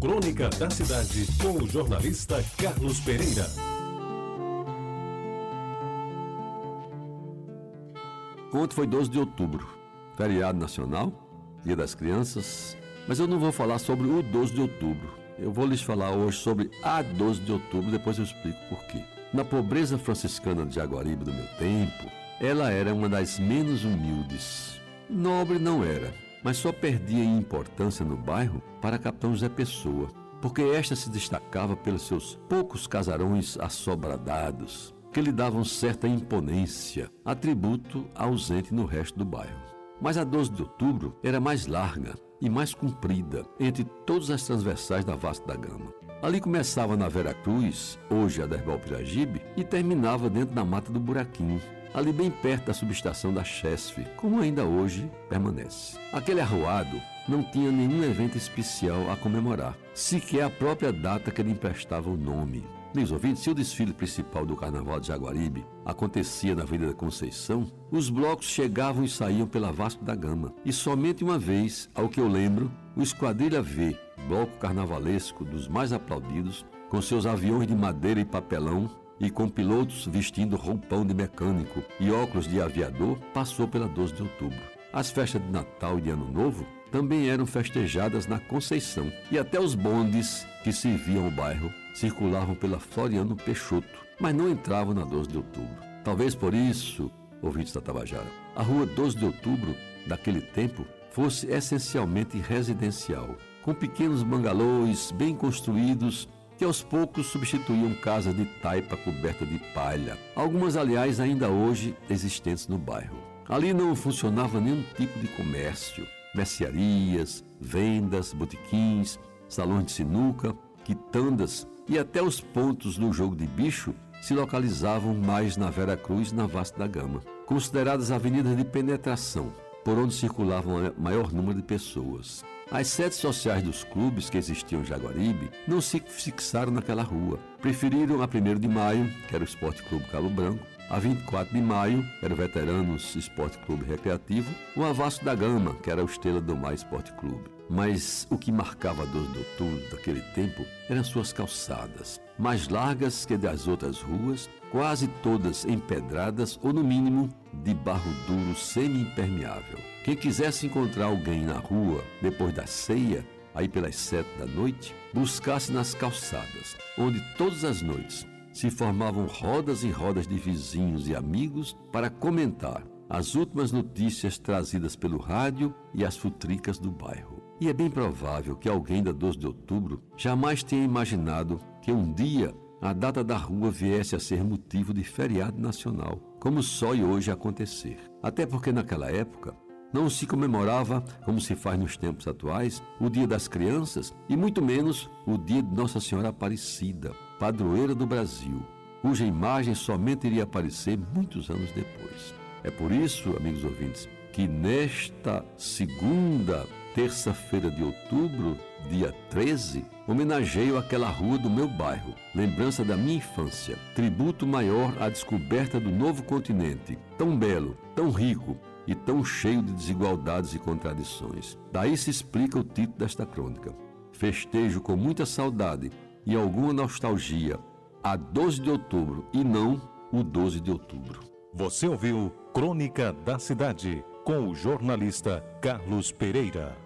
Crônica da Cidade, com o jornalista Carlos Pereira. Ontem foi 12 de outubro, feriado nacional, Dia das Crianças, mas eu não vou falar sobre o 12 de outubro. Eu vou lhes falar hoje sobre a 12 de outubro, depois eu explico por quê. Na pobreza franciscana de Jaguaribe do meu tempo, ela era uma das menos humildes. Nobre não era, mas só perdia em importância no bairro para Capitão José Pessoa, porque esta se destacava pelos seus poucos casarões assobradados, que lhe davam certa imponência, atributo ausente no resto do bairro. Mas a 12 de outubro era mais larga e mais comprida entre todas as transversais da Vasta da Gama. Ali começava na Vera Cruz, hoje a Derbal Piragibe, e terminava dentro da Mata do Buraquinho, ali bem perto da subestação da Chesf, como ainda hoje permanece. Aquele arruado não tinha nenhum evento especial a comemorar, sequer a própria data que lhe emprestava o nome. Meus ouvintes, se o desfile principal do Carnaval de Jaguaribe acontecia na Avenida da Conceição, os blocos chegavam e saíam pela Vasco da Gama. E somente uma vez, ao que eu lembro, o Esquadrilha V, bloco carnavalesco dos mais aplaudidos, com seus aviões de madeira e papelão, e com pilotos vestindo roupão de mecânico e óculos de aviador, passou pela 12 de outubro. As festas de Natal e de Ano Novo também eram festejadas na Conceição, e até os bondes que serviam o bairro circulavam pela Floriano Peixoto, mas não entravam na 12 de outubro. Talvez por isso, ouvintes da Tabajara, a rua 12 de outubro daquele tempo fosse essencialmente residencial, com pequenos bangalôs bem construídos que aos poucos substituíam casas de taipa coberta de palha, algumas, aliás, ainda hoje existentes no bairro. Ali não funcionava nenhum tipo de comércio, mercearias, vendas, botiquins, salões de sinuca, quitandas e até os pontos no jogo de bicho se localizavam mais na Vera Cruz e na Vasta da Gama, consideradas avenidas de penetração, por onde circulavam o maior número de pessoas. As sedes sociais dos clubes que existiam em Jaguaribe não se fixaram naquela rua. Preferiram a 1 de maio, que era o Esporte Clube Cabo Branco, a 24 de maio, era o Veteranos Esporte Clube Recreativo, o Avasso da Gama, que era o Estrela do Mar Esporte Clube. Mas o que marcava a 12 de outubro daquele tempo eram suas calçadas, mais largas que das outras ruas, quase todas empedradas ou, no mínimo, de barro duro semi-impermeável. Quem quisesse encontrar alguém na rua depois da ceia, aí pelas sete da noite, buscasse nas calçadas, onde todas as noites se formavam rodas e rodas de vizinhos e amigos para comentar as últimas notícias trazidas pelo rádio e as futricas do bairro. E é bem provável que alguém da 12 de outubro jamais tenha imaginado que um dia a data da rua viesse a ser motivo de feriado nacional, como só e hoje acontecer. Até porque naquela época não se comemorava, como se faz nos tempos atuais, o Dia das Crianças e muito menos o Dia de Nossa Senhora Aparecida, padroeira do Brasil, cuja imagem somente iria aparecer muitos anos depois. É por isso, amigos ouvintes, que nesta segunda terça-feira de outubro, dia 13, homenageio aquela rua do meu bairro, lembrança da minha infância, tributo maior à descoberta do novo continente, tão belo, tão rico e tão cheio de desigualdades e contradições. Daí se explica o título desta crônica. Festejo com muita saudade e alguma nostalgia a 12 de outubro e não o 12 de outubro. Você ouviu Crônica da Cidade com o jornalista Carlos Pereira.